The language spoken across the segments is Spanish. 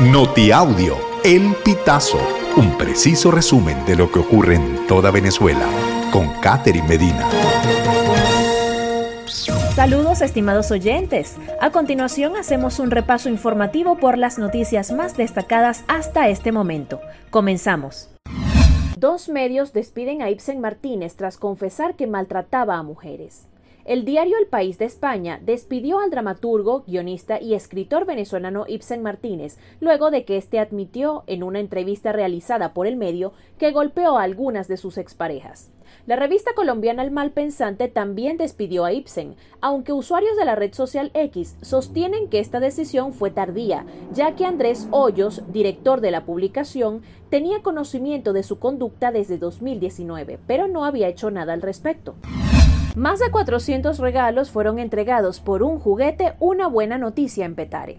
Notiaudio, El Pitazo, un preciso resumen de lo que ocurre en toda Venezuela, con Catherine Medina. Saludos estimados oyentes. A continuación hacemos un repaso informativo por las noticias más destacadas hasta este momento. Comenzamos. Dos medios despiden a Ibsen Martínez tras confesar que maltrataba a mujeres. El diario El País de España despidió al dramaturgo, guionista y escritor venezolano Ibsen Martínez luego de que éste admitió en una entrevista realizada por el medio que golpeó a algunas de sus exparejas. La revista colombiana El Malpensante también despidió a Ibsen, aunque usuarios de la red social X sostienen que esta decisión fue tardía, ya que Andrés Hoyos, director de la publicación, tenía conocimiento de su conducta desde 2019, pero no había hecho nada al respecto. Más de 400 regalos fueron entregados por un juguete, una buena noticia en Petare.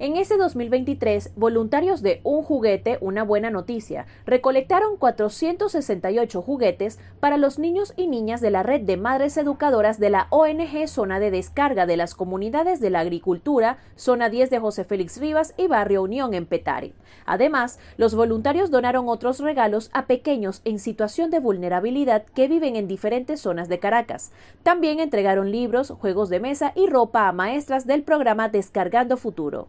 En este 2023, voluntarios de Un Juguete, una buena noticia, recolectaron 468 juguetes para los niños y niñas de la red de madres educadoras de la ONG Zona de Descarga de las Comunidades de la Agricultura, Zona 10 de José Félix Rivas y Barrio Unión en Petare. Además, los voluntarios donaron otros regalos a pequeños en situación de vulnerabilidad que viven en diferentes zonas de Caracas. También entregaron libros, juegos de mesa y ropa a maestras del programa Descargando Futuro.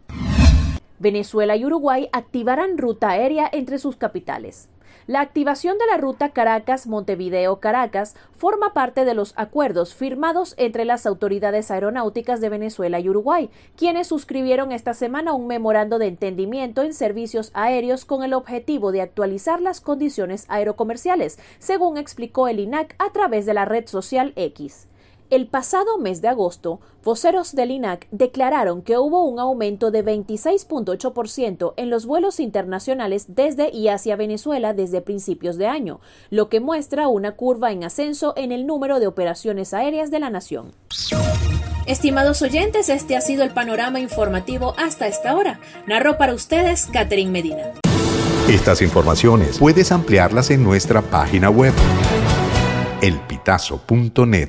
Venezuela y Uruguay activarán ruta aérea entre sus capitales. La activación de la ruta Caracas-Montevideo-Caracas forma parte de los acuerdos firmados entre las autoridades aeronáuticas de Venezuela y Uruguay, quienes suscribieron esta semana un memorando de entendimiento en servicios aéreos con el objetivo de actualizar las condiciones aerocomerciales, según explicó el INAC a través de la red social X. El pasado mes de agosto, voceros del INAC declararon que hubo un aumento de 26.8% en los vuelos internacionales desde y hacia Venezuela desde principios de año, lo que muestra una curva en ascenso en el número de operaciones aéreas de la nación. Estimados oyentes, este ha sido el panorama informativo hasta esta hora. Narró para ustedes Catherine Medina. Estas informaciones puedes ampliarlas en nuestra página web elpitazo.net.